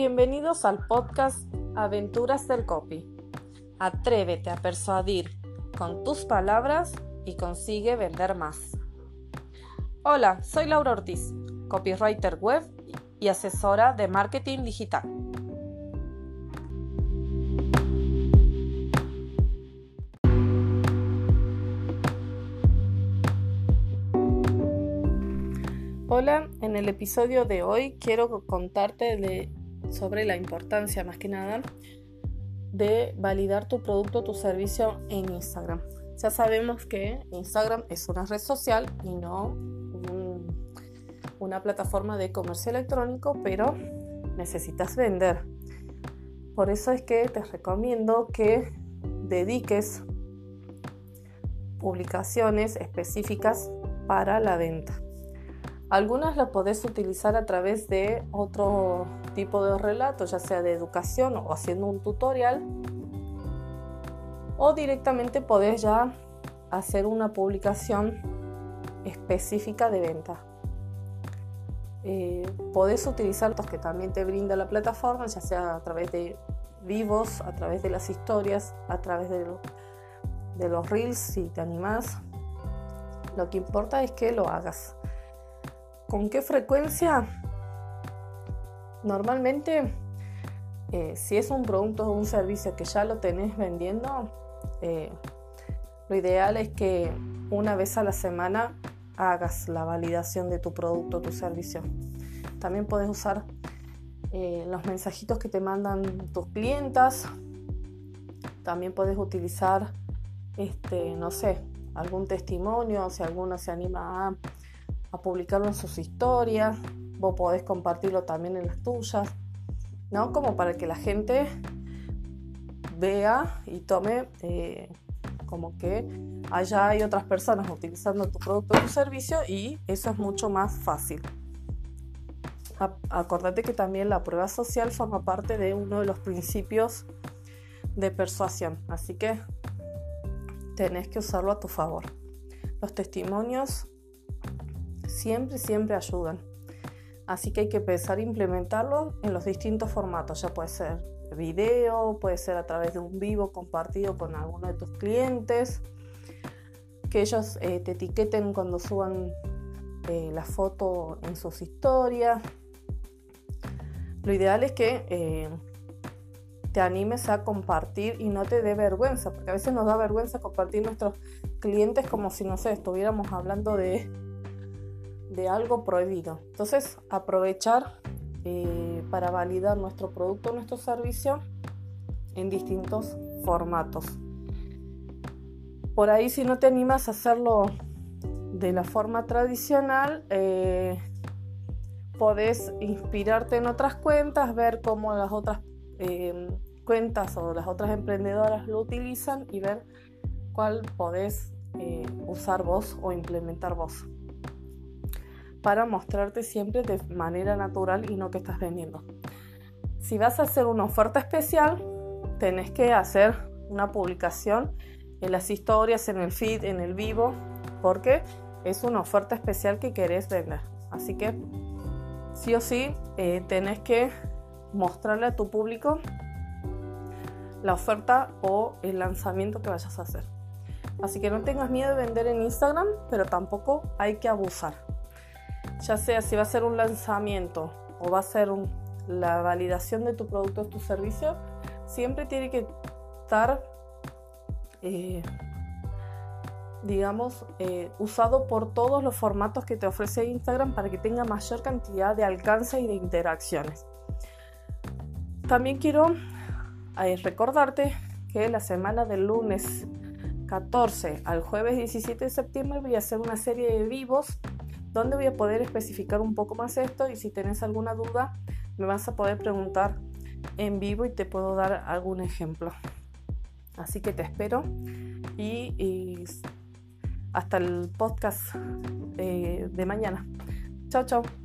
Bienvenidos al podcast Aventuras del Copy. Atrévete a persuadir con tus palabras y consigue vender más. Hola, soy Laura Ortiz, copywriter web y asesora de marketing digital. Hola, en el episodio de hoy quiero contarte sobre la importancia más que nada de validar tu producto o tu servicio en Instagram. Ya sabemos que Instagram es una red social y no una plataforma de comercio electrónico, pero necesitas vender. Por eso es que te recomiendo que dediques publicaciones específicas para la venta. Algunas las podés utilizar a través de otro tipo de relato, ya sea de educación o haciendo un tutorial. O directamente podés ya hacer una publicación específica de venta. Eh, podés utilizar los que también te brinda la plataforma, ya sea a través de vivos, a través de las historias, a través de, de los reels, si te animás. Lo que importa es que lo hagas. ¿Con qué frecuencia? Normalmente, eh, si es un producto o un servicio que ya lo tenés vendiendo, eh, lo ideal es que una vez a la semana hagas la validación de tu producto o tu servicio. También puedes usar eh, los mensajitos que te mandan tus clientas. También puedes utilizar, este, no sé, algún testimonio, si alguno se anima a a publicarlo en sus historias, vos podés compartirlo también en las tuyas, ¿no? Como para que la gente vea y tome eh, como que allá hay otras personas utilizando tu producto o tu servicio y eso es mucho más fácil. Acordate que también la prueba social forma parte de uno de los principios de persuasión, así que tenés que usarlo a tu favor. Los testimonios siempre, siempre ayudan. Así que hay que empezar a implementarlo en los distintos formatos. Ya puede ser video, puede ser a través de un vivo compartido con alguno de tus clientes. Que ellos eh, te etiqueten cuando suban eh, la foto en sus historias. Lo ideal es que eh, te animes a compartir y no te dé vergüenza, porque a veces nos da vergüenza compartir nuestros clientes como si, no sé, estuviéramos hablando de de algo prohibido. Entonces, aprovechar eh, para validar nuestro producto, nuestro servicio en distintos formatos. Por ahí, si no te animas a hacerlo de la forma tradicional, eh, podés inspirarte en otras cuentas, ver cómo las otras eh, cuentas o las otras emprendedoras lo utilizan y ver cuál podés usar vos o implementar vos para mostrarte siempre de manera natural y no que estás vendiendo. Si vas a hacer una oferta especial, tenés que hacer una publicación en las historias, en el feed, en el vivo, porque es una oferta especial que querés vender. Así que sí o sí eh, tenés que mostrarle a tu público la oferta o el lanzamiento que vayas a hacer. Así que no tengas miedo de vender en Instagram, pero tampoco hay que abusar ya sea si va a ser un lanzamiento o va a ser la validación de tu producto o tu servicio, siempre tiene que estar, eh, digamos, eh, usado por todos los formatos que te ofrece Instagram para que tenga mayor cantidad de alcance y de interacciones. También quiero eh, recordarte que la semana del lunes 14 al jueves 17 de septiembre voy a hacer una serie de vivos donde voy a poder especificar un poco más esto y si tienes alguna duda me vas a poder preguntar en vivo y te puedo dar algún ejemplo. Así que te espero y, hasta el podcast de mañana. Chao, chao.